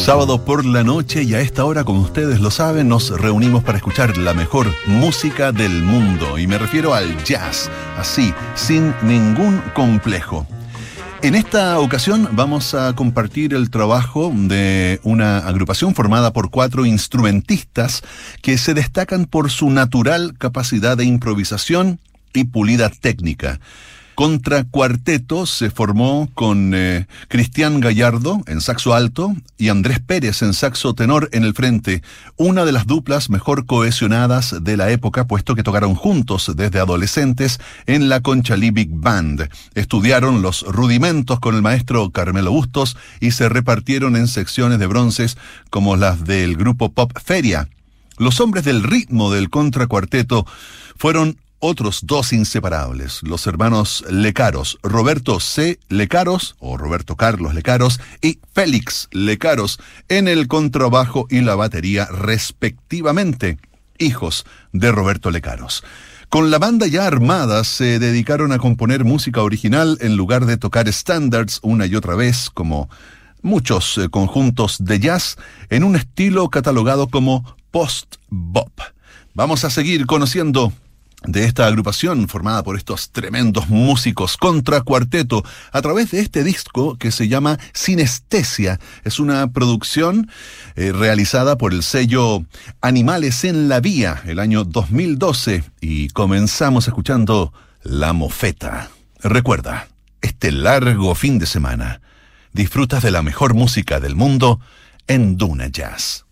Sábado por la noche y a esta hora, como ustedes lo saben, nos reunimos para escuchar la mejor música del mundo. Y me refiero al jazz, así, sin ningún complejo. En esta ocasión vamos a compartir el trabajo de una agrupación formada por cuatro instrumentistas que se destacan por su natural capacidad de improvisación y pulida técnica. Contra Cuarteto se formó con eh, Cristian Gallardo en saxo alto y Andrés Pérez en saxo tenor en el frente, una de las duplas mejor cohesionadas de la época, puesto que tocaron juntos desde adolescentes en la Conchalí Big Band. Estudiaron los rudimentos con el maestro Carmelo Bustos y se repartieron en secciones de bronces como las del grupo Pop Feria. Los hombres del ritmo del contracuarteto fueron otros dos inseparables, los hermanos Lecaros, Roberto C. Lecaros, o Roberto Carlos Lecaros, y Félix Lecaros, en el contrabajo y la batería respectivamente, hijos de Roberto Lecaros. Con la banda ya armada se dedicaron a componer música original en lugar de tocar standards una y otra vez, como muchos eh, conjuntos de jazz, en un estilo catalogado como post-bop. Vamos a seguir conociendo de esta agrupación formada por estos tremendos músicos contra cuarteto a través de este disco que se llama Sinestesia. Es una producción eh, realizada por el sello Animales en la Vía el año 2012 y comenzamos escuchando La Mofeta. Recuerda, este largo fin de semana disfrutas de la mejor música del mundo en Duna Jazz.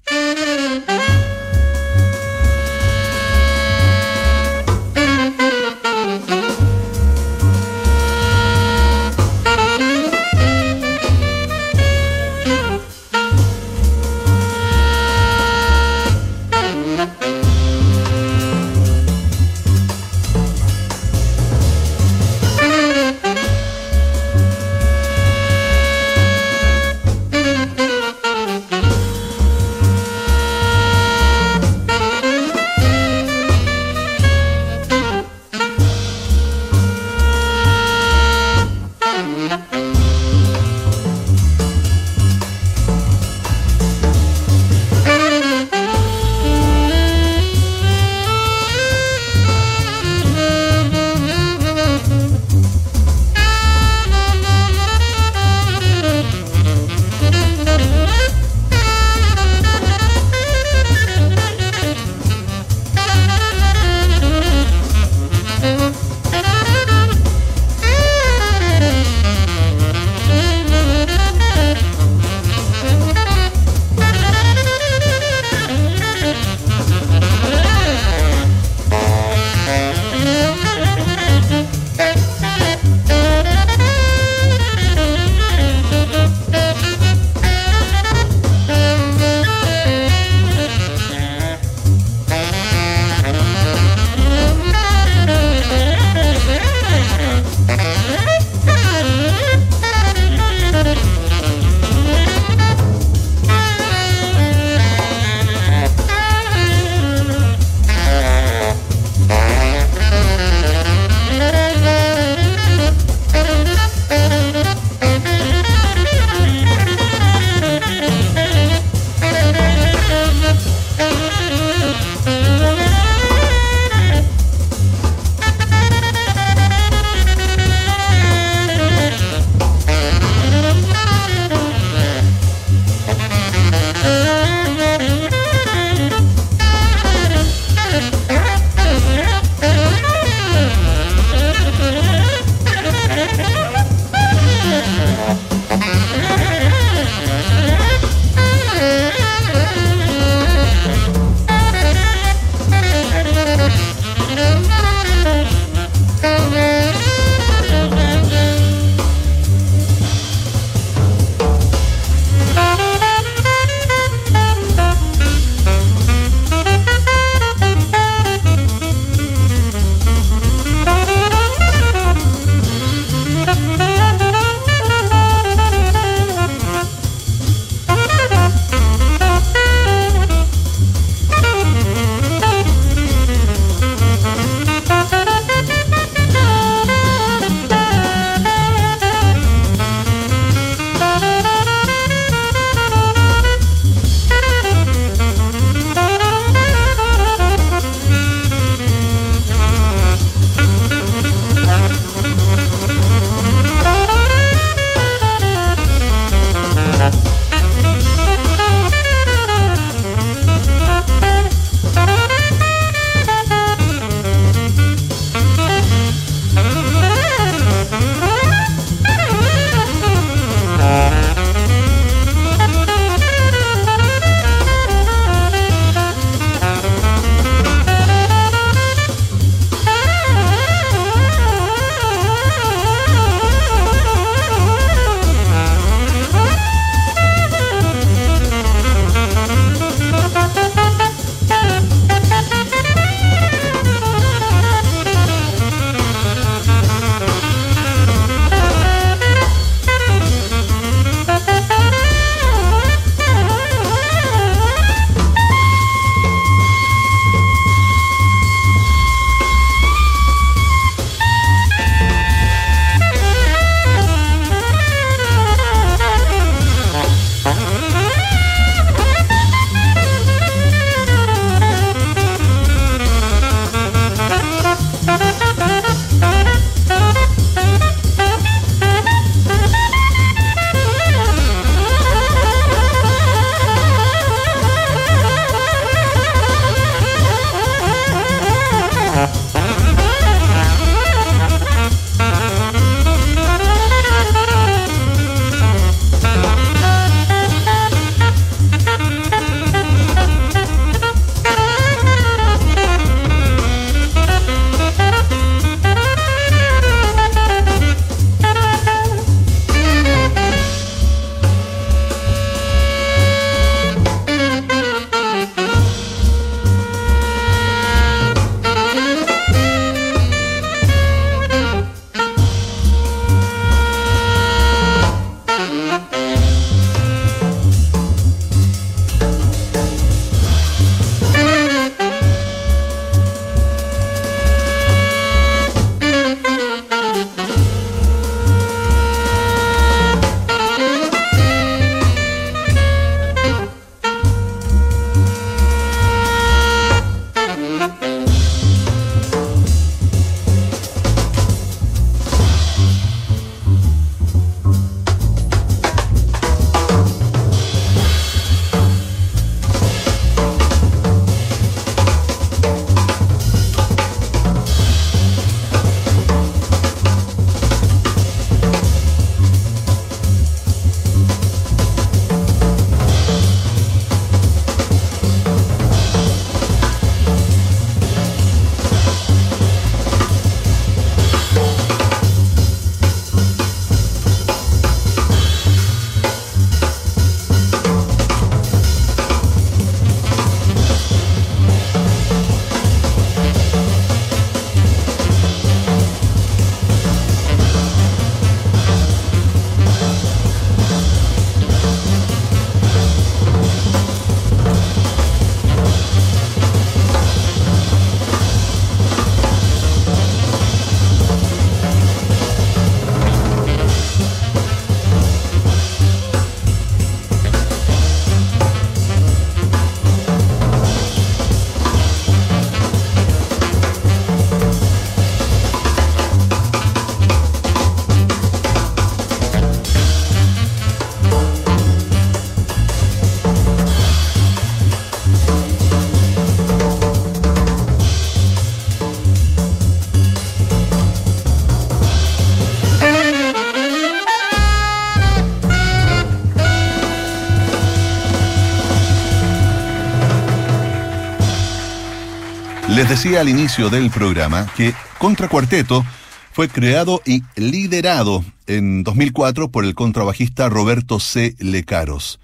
Decía al inicio del programa que Contracuarteto fue creado y liderado en 2004 por el contrabajista Roberto C. Lecaros.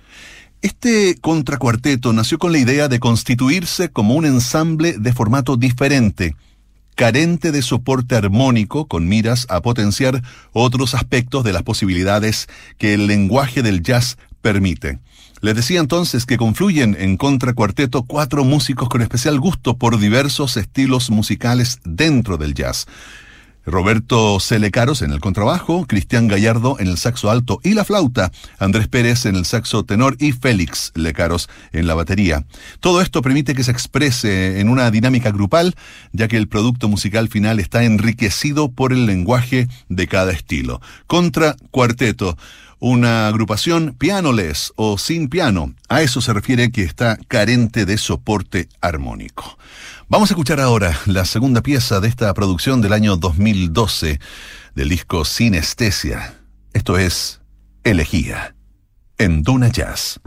Este contracuarteto nació con la idea de constituirse como un ensamble de formato diferente, carente de soporte armónico con miras a potenciar otros aspectos de las posibilidades que el lenguaje del jazz permite. Les decía entonces que confluyen en contracuarteto cuatro músicos con especial gusto por diversos estilos musicales dentro del jazz. Roberto Celecaros en el contrabajo, Cristian Gallardo en el saxo alto y la flauta, Andrés Pérez en el saxo tenor y Félix Lecaros en la batería. Todo esto permite que se exprese en una dinámica grupal, ya que el producto musical final está enriquecido por el lenguaje de cada estilo. Contra cuarteto una agrupación pianoles o sin piano. A eso se refiere que está carente de soporte armónico. Vamos a escuchar ahora la segunda pieza de esta producción del año 2012 del disco Sinestesia. Esto es Elegía en Duna Jazz.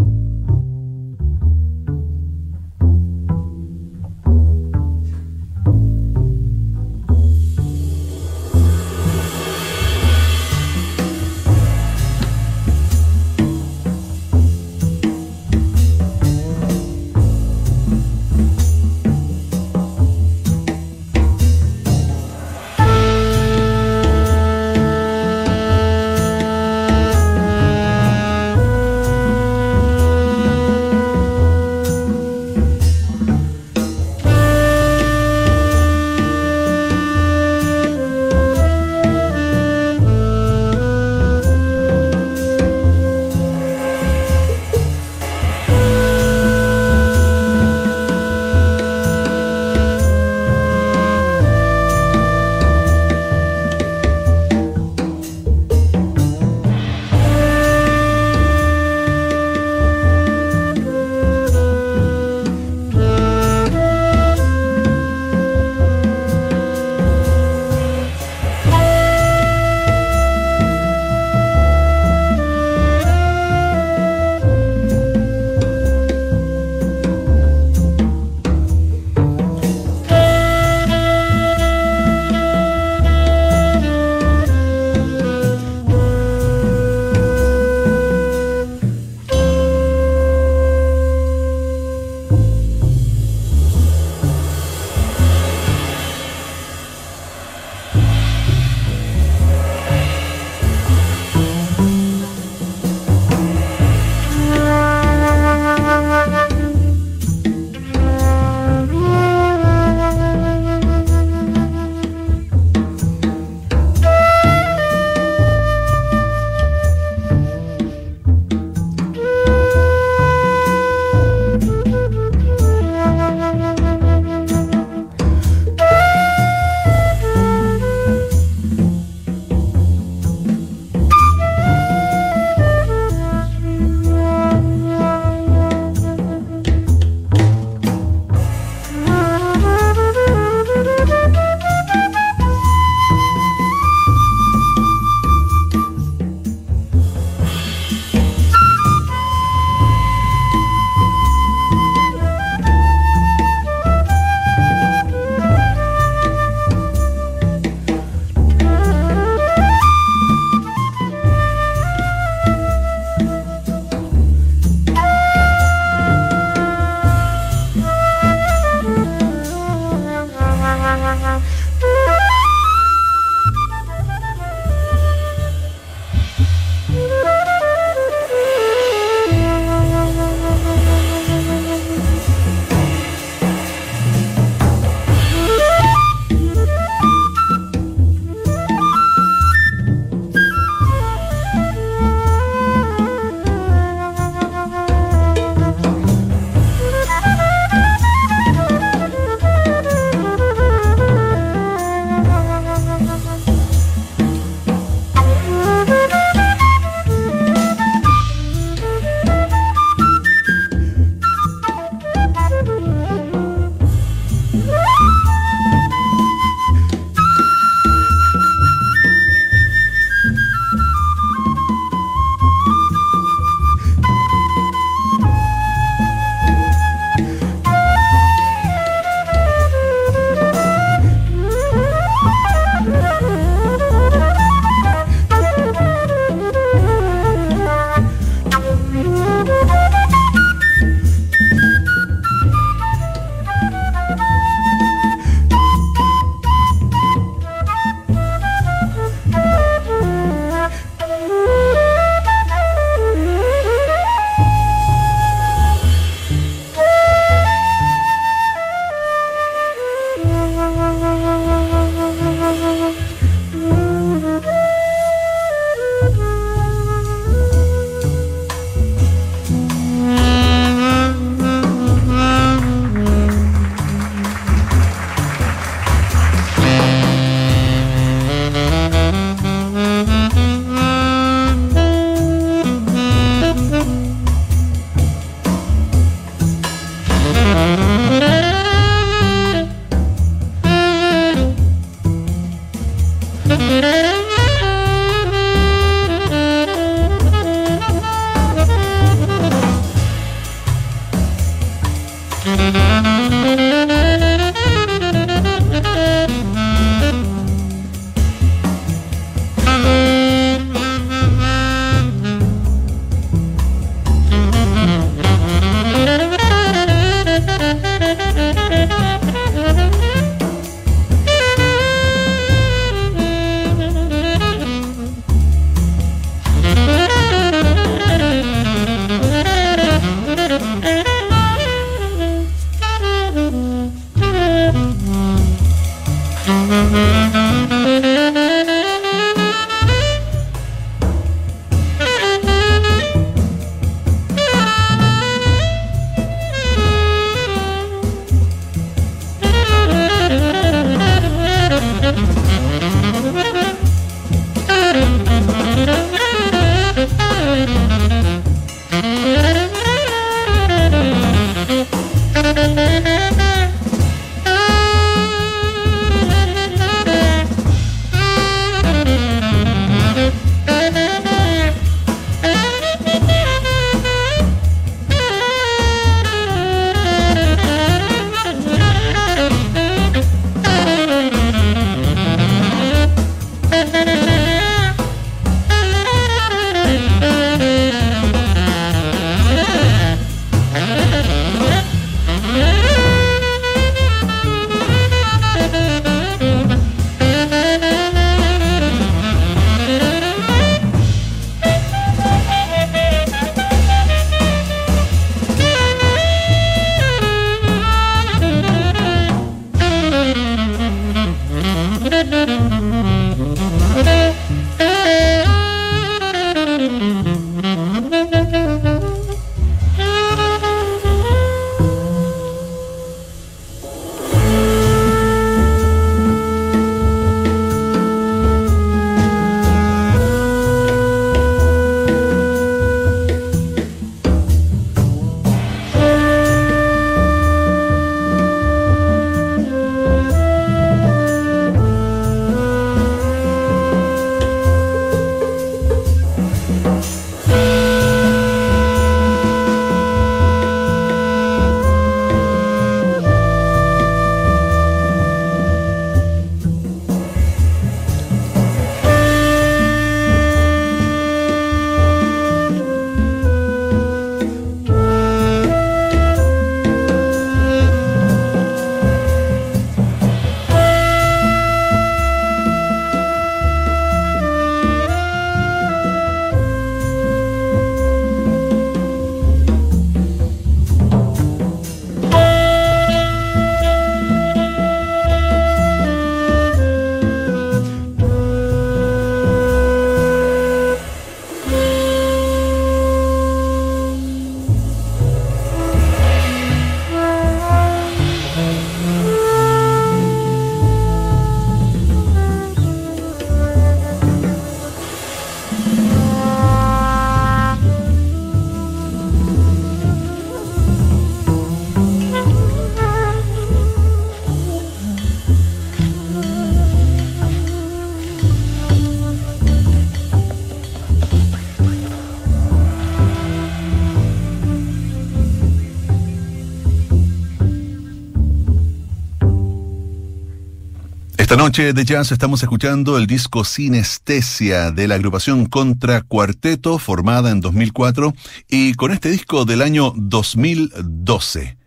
Noche de jazz estamos escuchando el disco Sinestesia de la agrupación Contra Cuarteto, formada en 2004, y con este disco del año 2012.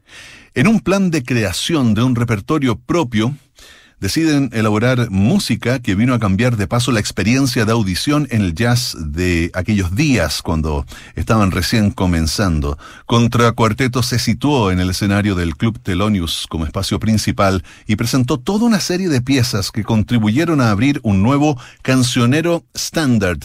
En un plan de creación de un repertorio propio, deciden elaborar música que vino a cambiar de paso la experiencia de audición en el jazz de aquellos días cuando estaban recién comenzando. Contra Cuarteto se situó en el escenario del Club Telonius como espacio principal y presentó toda una serie de piezas que contribuyeron a abrir un nuevo cancionero estándar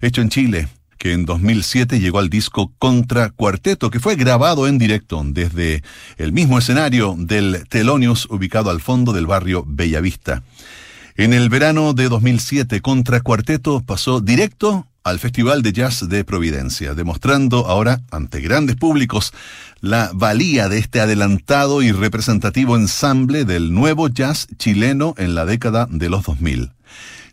hecho en Chile que en 2007 llegó al disco Contra Cuarteto, que fue grabado en directo desde el mismo escenario del Telonius ubicado al fondo del barrio Bellavista. En el verano de 2007, Contra Cuarteto pasó directo al Festival de Jazz de Providencia, demostrando ahora ante grandes públicos la valía de este adelantado y representativo ensamble del nuevo jazz chileno en la década de los 2000.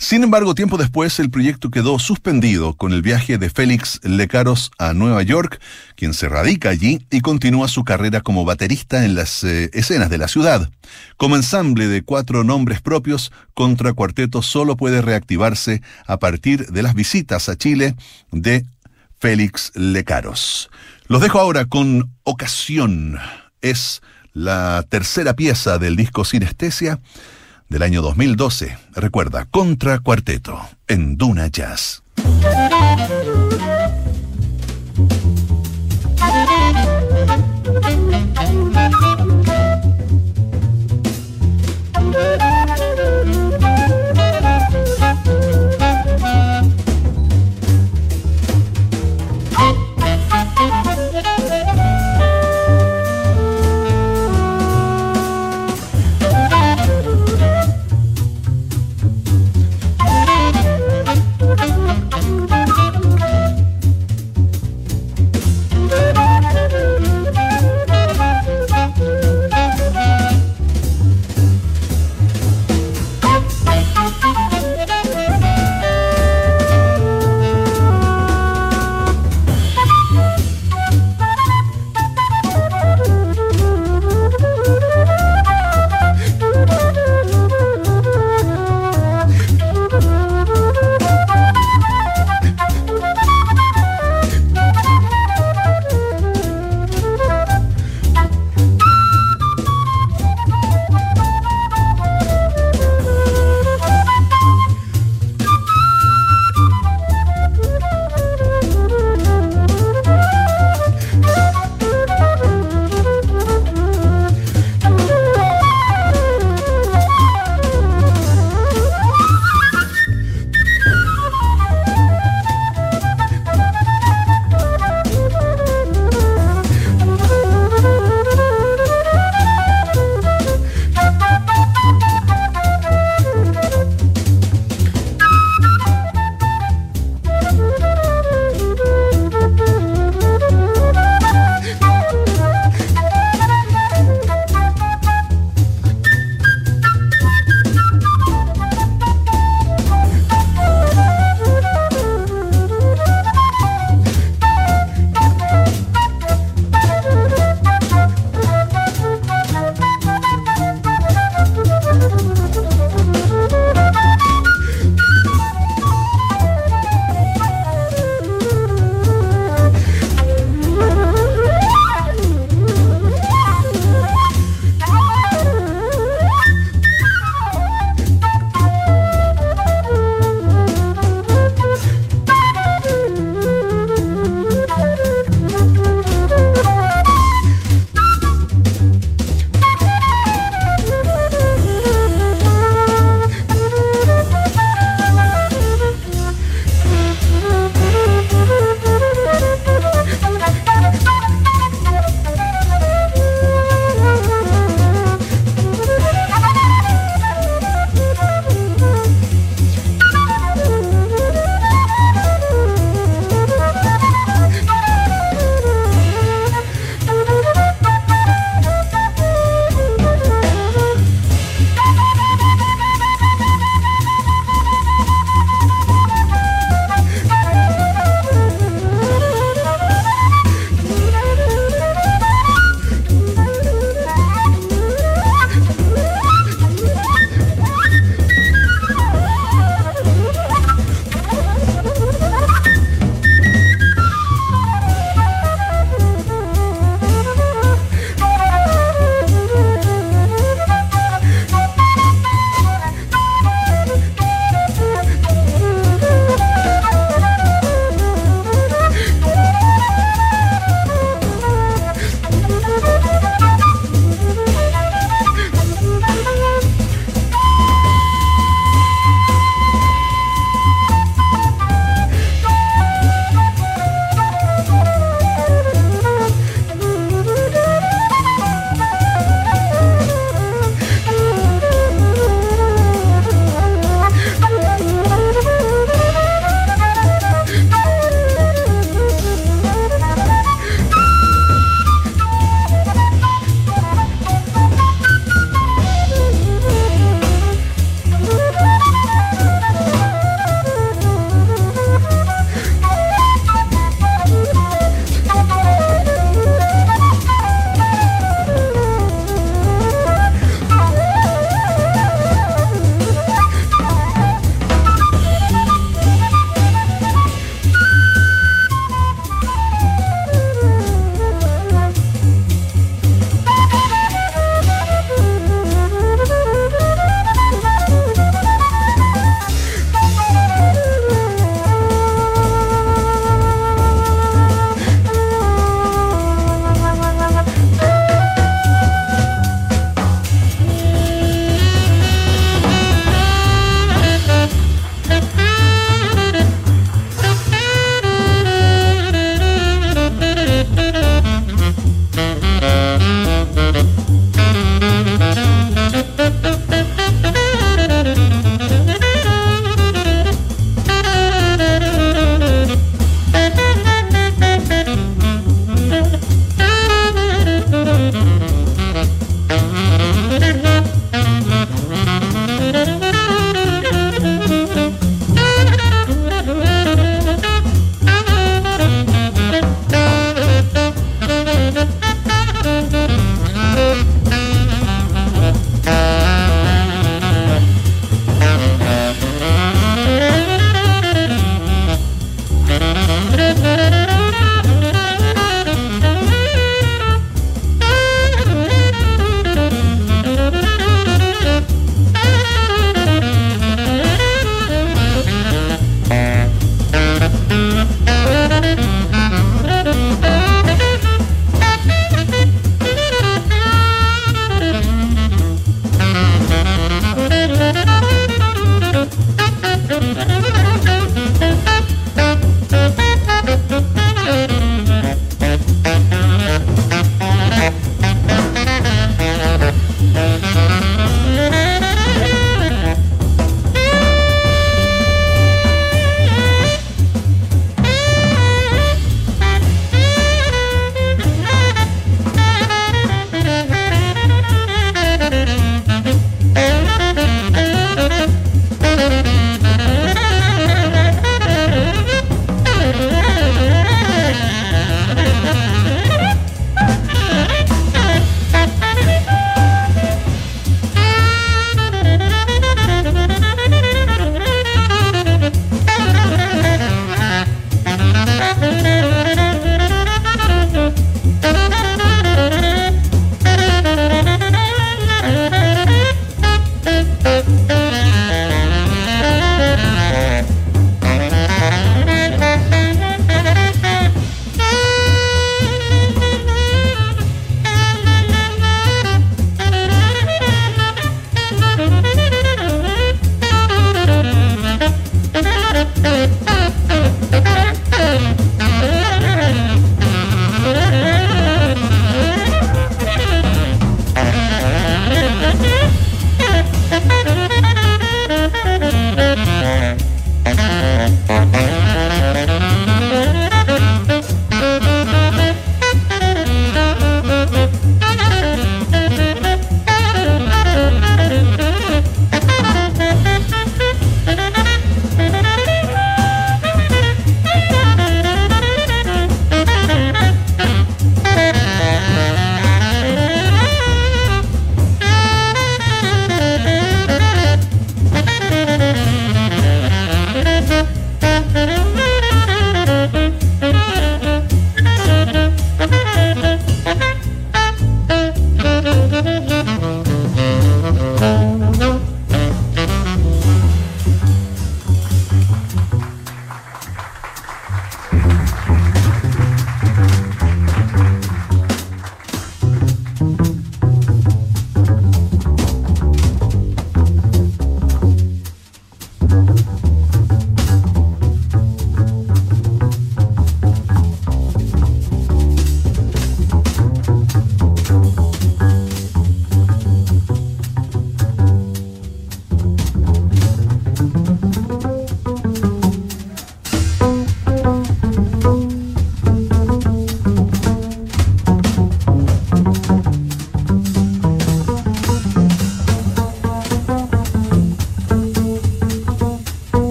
Sin embargo, tiempo después el proyecto quedó suspendido con el viaje de Félix Lecaros a Nueva York, quien se radica allí y continúa su carrera como baterista en las eh, escenas de la ciudad. Como ensamble de cuatro nombres propios, Contra Cuarteto solo puede reactivarse a partir de las visitas a Chile de Félix Lecaros. Los dejo ahora con Ocasión. Es la tercera pieza del disco Sinestesia del año 2012. Recuerda, Contra Cuarteto, en Duna Jazz.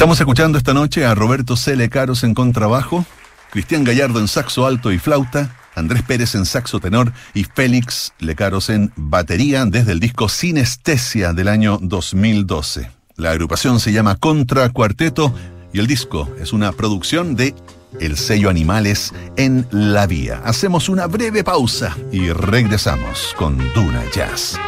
Estamos escuchando esta noche a Roberto C. Caros en contrabajo, Cristian Gallardo en saxo alto y flauta, Andrés Pérez en saxo tenor y Félix Lecaros en batería desde el disco Sinestesia del año 2012. La agrupación se llama Contra Cuarteto y el disco es una producción de el sello Animales en la Vía. Hacemos una breve pausa y regresamos con Duna Jazz.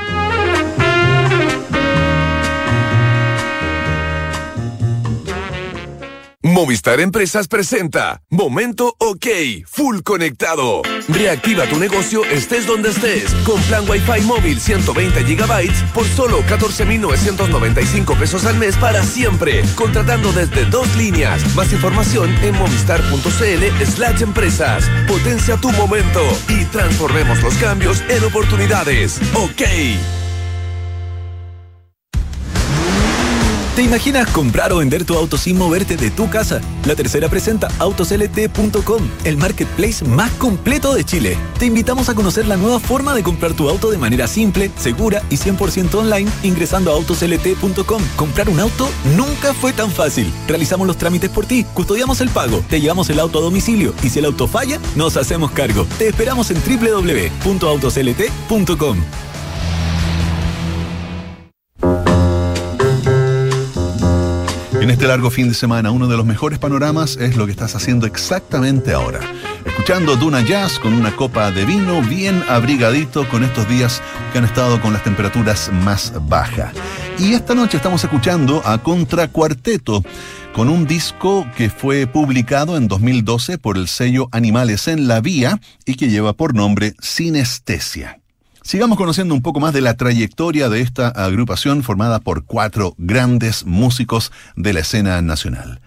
Movistar Empresas presenta Momento OK, full conectado. Reactiva tu negocio estés donde estés con plan Wi-Fi móvil 120 GB por solo 14.995 pesos al mes para siempre, contratando desde dos líneas. Más información en movistar.cl slash empresas. Potencia tu momento y transformemos los cambios en oportunidades. OK. ¿Te imaginas comprar o vender tu auto sin moverte de tu casa? La tercera presenta autoslt.com, el marketplace más completo de Chile. Te invitamos a conocer la nueva forma de comprar tu auto de manera simple, segura y 100% online ingresando a autoslt.com. Comprar un auto nunca fue tan fácil. Realizamos los trámites por ti, custodiamos el pago, te llevamos el auto a domicilio y si el auto falla, nos hacemos cargo. Te esperamos en www.autoslt.com. En este largo fin de semana, uno de los mejores panoramas es lo que estás haciendo exactamente ahora. Escuchando Duna Jazz con una copa de vino bien abrigadito con estos días que han estado con las temperaturas más bajas. Y esta noche estamos escuchando a Contracuarteto con un disco que fue publicado en 2012 por el sello Animales en la Vía y que lleva por nombre Sinestesia. Sigamos conociendo un poco más de la trayectoria de esta agrupación formada por cuatro grandes músicos de la escena nacional.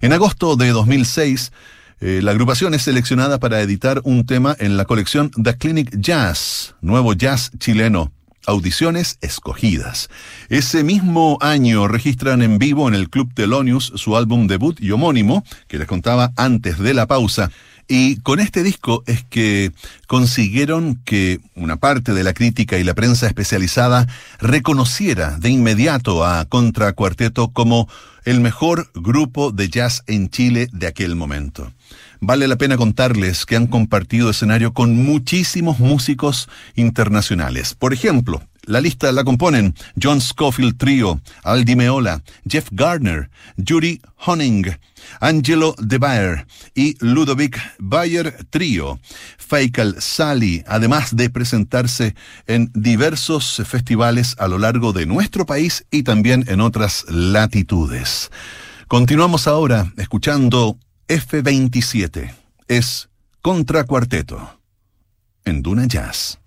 En agosto de 2006, eh, la agrupación es seleccionada para editar un tema en la colección The Clinic Jazz, nuevo jazz chileno. Audiciones escogidas. Ese mismo año registran en vivo en el Club Telonius su álbum debut y homónimo, que les contaba antes de la pausa, y con este disco es que consiguieron que una parte de la crítica y la prensa especializada reconociera de inmediato a Contracuarteto como el mejor grupo de jazz en Chile de aquel momento. Vale la pena contarles que han compartido escenario con muchísimos músicos internacionales. Por ejemplo, la lista la componen John Scofield Trio, Aldi Meola, Jeff Gardner, Yuri Honing, Angelo De Baer y Ludovic Bayer Trio. Feikal Sally, además de presentarse en diversos festivales a lo largo de nuestro país y también en otras latitudes. Continuamos ahora escuchando F27. Es Contra Cuarteto en Duna Jazz.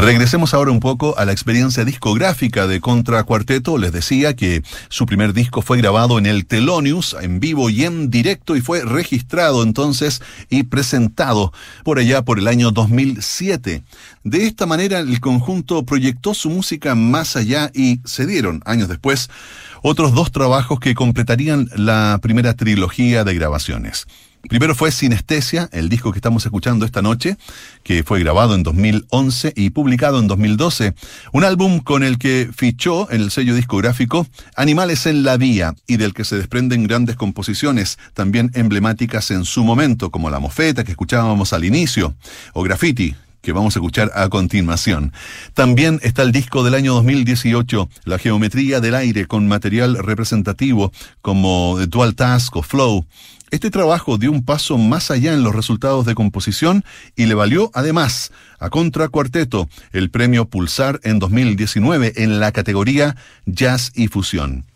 Regresemos ahora un poco a la experiencia discográfica de Contra Cuarteto. Les decía que su primer disco fue grabado en el Telonius, en vivo y en directo, y fue registrado entonces y presentado por allá por el año 2007. De esta manera, el conjunto proyectó su música más allá y se dieron, años después, otros dos trabajos que completarían la primera trilogía de grabaciones. Primero fue Sinestesia, el disco que estamos escuchando esta noche, que fue grabado en 2011 y publicado en 2012. Un álbum con el que fichó en el sello discográfico Animales en la Vía y del que se desprenden grandes composiciones, también emblemáticas en su momento, como La Mofeta que escuchábamos al inicio, o Graffiti, que vamos a escuchar a continuación. También está el disco del año 2018, La Geometría del Aire, con material representativo como Dual Task o Flow. Este trabajo dio un paso más allá en los resultados de composición y le valió además a Contra Cuarteto el premio Pulsar en 2019 en la categoría Jazz y Fusión.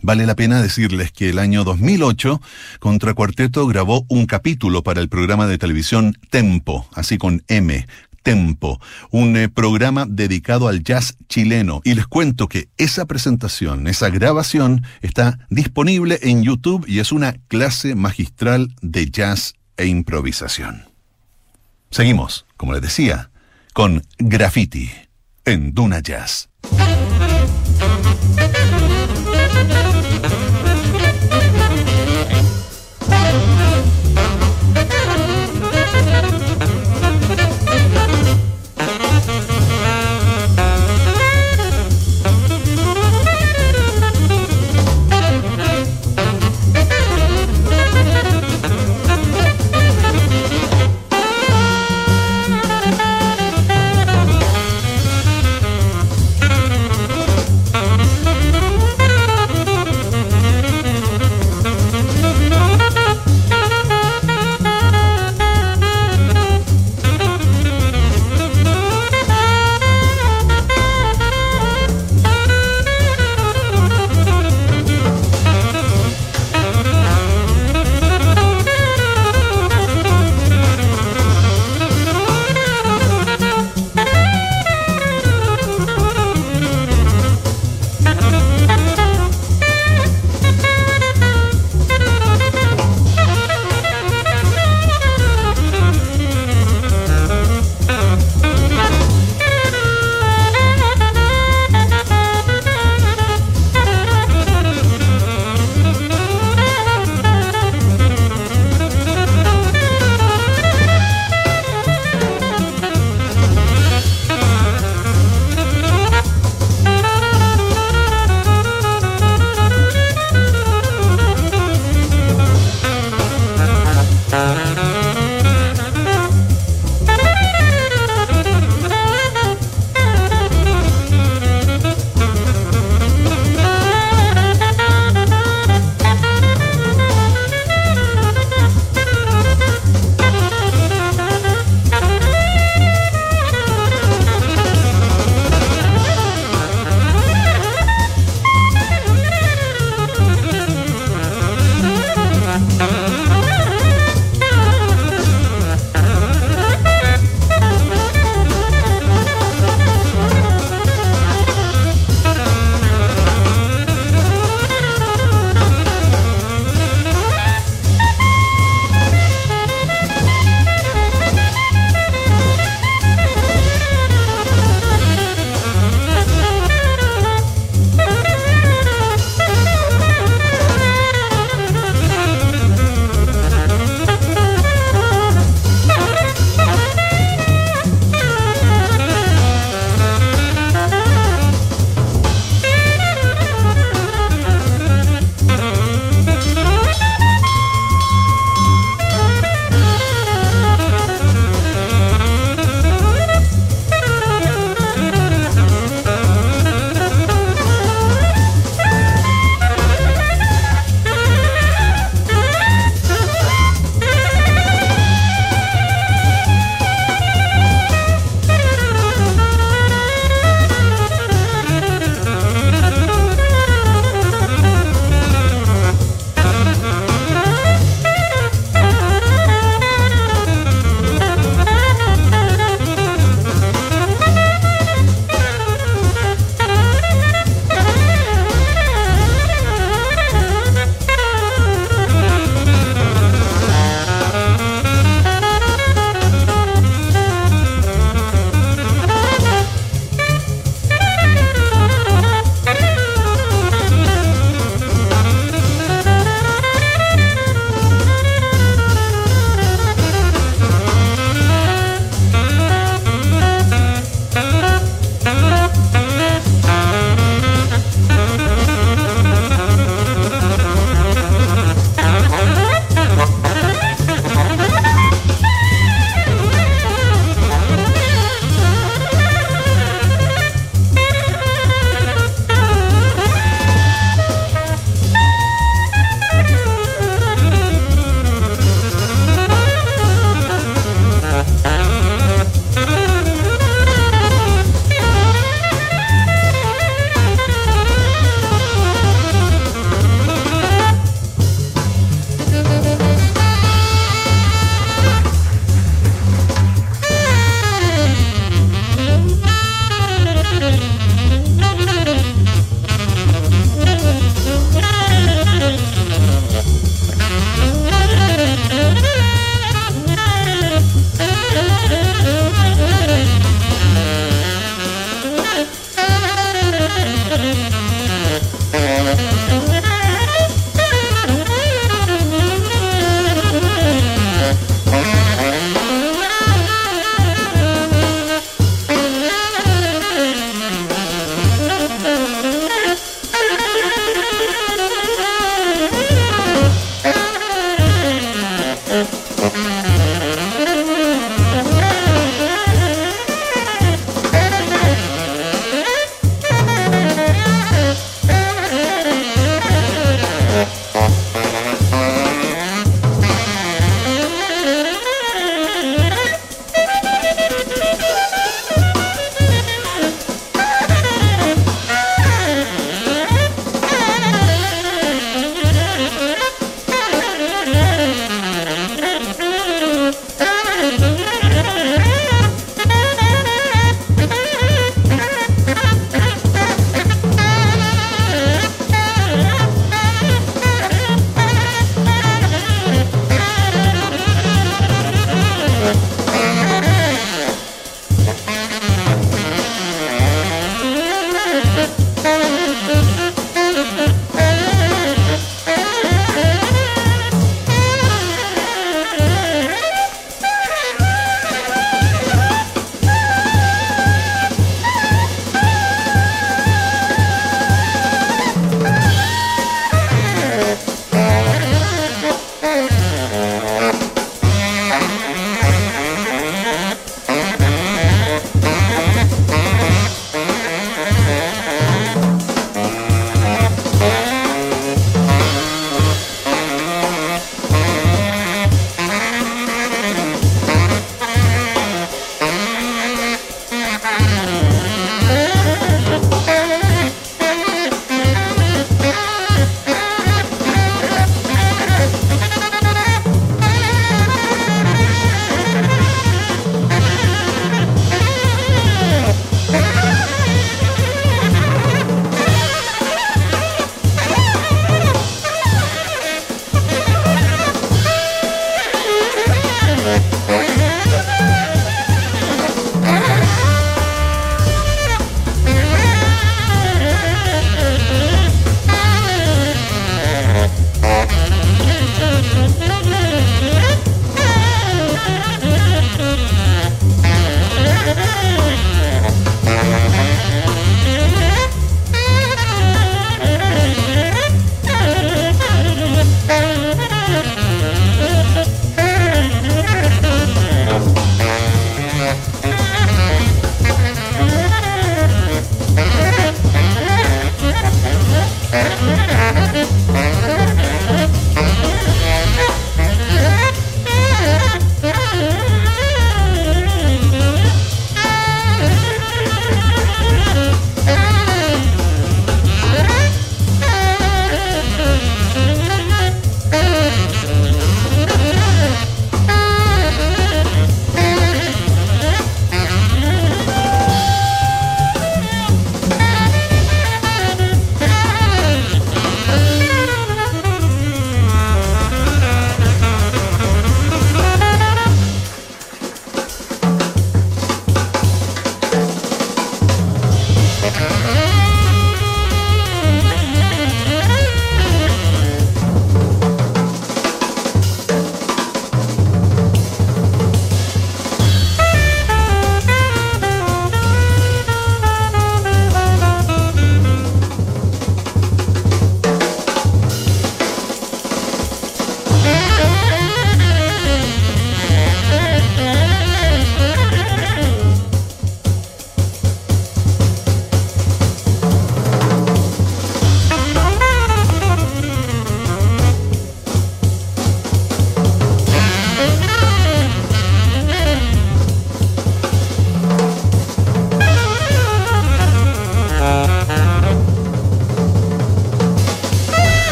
Vale la pena decirles que el año 2008 Contra Cuarteto grabó un capítulo para el programa de televisión Tempo, así con M, Tempo, un eh, programa dedicado al jazz chileno. Y les cuento que esa presentación, esa grabación, está disponible en YouTube y es una clase magistral de jazz e improvisación. Seguimos, como les decía, con Graffiti en Duna Jazz.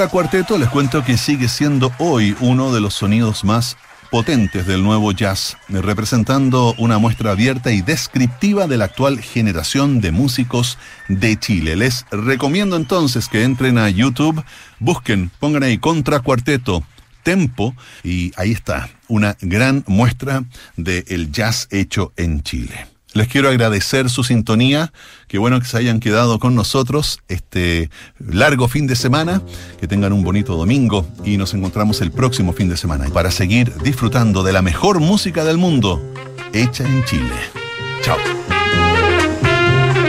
Contracuarteto les cuento que sigue siendo hoy uno de los sonidos más potentes del nuevo jazz, representando una muestra abierta y descriptiva de la actual generación de músicos de Chile. Les recomiendo entonces que entren a YouTube, busquen, pongan ahí contracuarteto tempo y ahí está, una gran muestra del jazz hecho en Chile. Les quiero agradecer su sintonía, qué bueno que se hayan quedado con nosotros este largo fin de semana, que tengan un bonito domingo y nos encontramos el próximo fin de semana para seguir disfrutando de la mejor música del mundo, hecha en Chile. Chao.